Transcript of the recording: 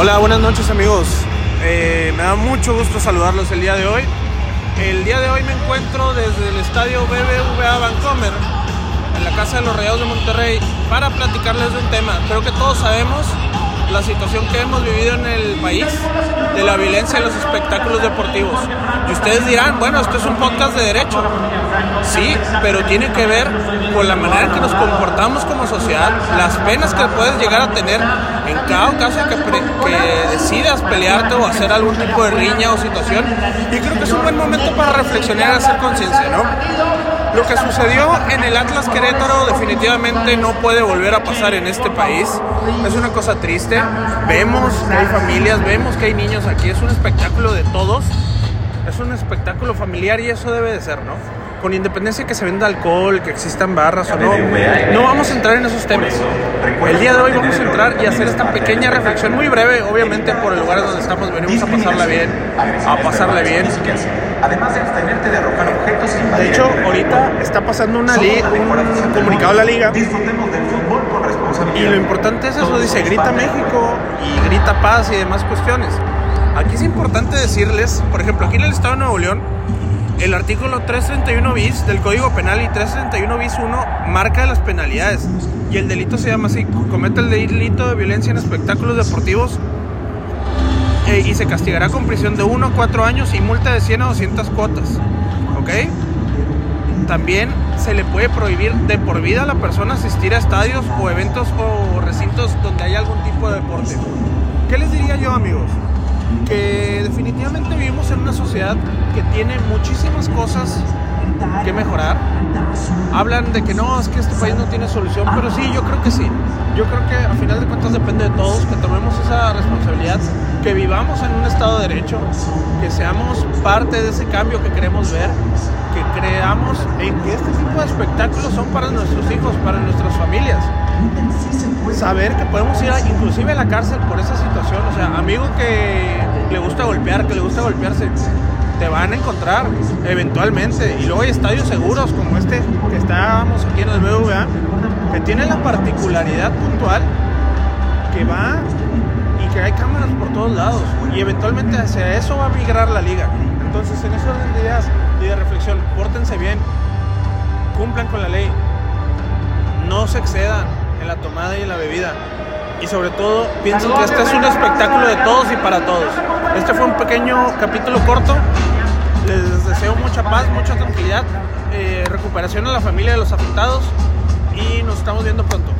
Hola, buenas noches amigos. Eh, me da mucho gusto saludarlos el día de hoy. El día de hoy me encuentro desde el estadio BBVA Vancomer, en la Casa de los Rayados de Monterrey, para platicarles de un tema. Creo que todos sabemos la situación que hemos vivido en el país de la violencia en los espectáculos deportivos. Y ustedes dirán, bueno, esto es un podcast de derecho. Sí, pero tiene que ver con la manera en que nos comportamos como sociedad, las penas que puedes llegar a tener en cada caso que, que decidas pelearte o hacer algún tipo de riña o situación. Y creo que es un buen momento para reflexionar y hacer conciencia, ¿no? Lo que sucedió en el Atlas Querétaro definitivamente no puede volver a pasar en este país. Es una cosa triste. Vemos que hay familias, vemos que hay niños aquí. Es un espectáculo de todos. Es un espectáculo familiar y eso debe de ser, ¿no? Con independencia que se venda alcohol, que existan barras o no, no vamos a entrar en esos temas. El día de hoy vamos a entrar y hacer esta pequeña reflexión muy breve, obviamente por el lugar donde estamos venimos a pasarla bien, a pasarla bien. Además de abstenerte de arrojar objetos De hecho, ahorita está pasando una un comunicado a la liga. Y lo importante es eso, dice grita México y grita paz y demás cuestiones. Aquí es importante decirles, por ejemplo, aquí en el estado de Nuevo León, el artículo 331 bis del Código Penal y 331 bis 1 marca las penalidades. Y el delito se llama así, comete el delito de violencia en espectáculos deportivos eh, y se castigará con prisión de 1 a 4 años y multa de 100 a 200 cuotas. ¿Ok? También se le puede prohibir de por vida a la persona asistir a estadios o eventos o recintos donde haya algún tipo de deporte. ¿Qué les diría yo amigos? que definitivamente vivimos en una sociedad que tiene muchísimas cosas que mejorar. Hablan de que no, es que este país no tiene solución, pero sí, yo creo que sí. Yo creo que a final de cuentas depende de todos que tomemos esa responsabilidad, que vivamos en un estado de derecho, que seamos parte de ese cambio que queremos ver, que creamos en que este tipo de espectáculos son para nuestros hijos, para nuestras familias saber que podemos ir a, inclusive a la cárcel por esa situación. O sea, amigo que le gusta golpear, que le gusta golpearse, te van a encontrar eventualmente. Y luego hay estadios seguros como este que estábamos aquí en el BVA, que tiene la particularidad puntual que va y que hay cámaras por todos lados. Y eventualmente hacia eso va a migrar la liga. Entonces, en ese orden de ideas y de reflexión, pórtense bien, cumplan con la ley, no se excedan en la tomada y en la bebida. Y sobre todo, piensen que este es un espectáculo de todos y para todos. Este fue un pequeño capítulo corto. Les deseo mucha paz, mucha tranquilidad, eh, recuperación a la familia de los afectados y nos estamos viendo pronto.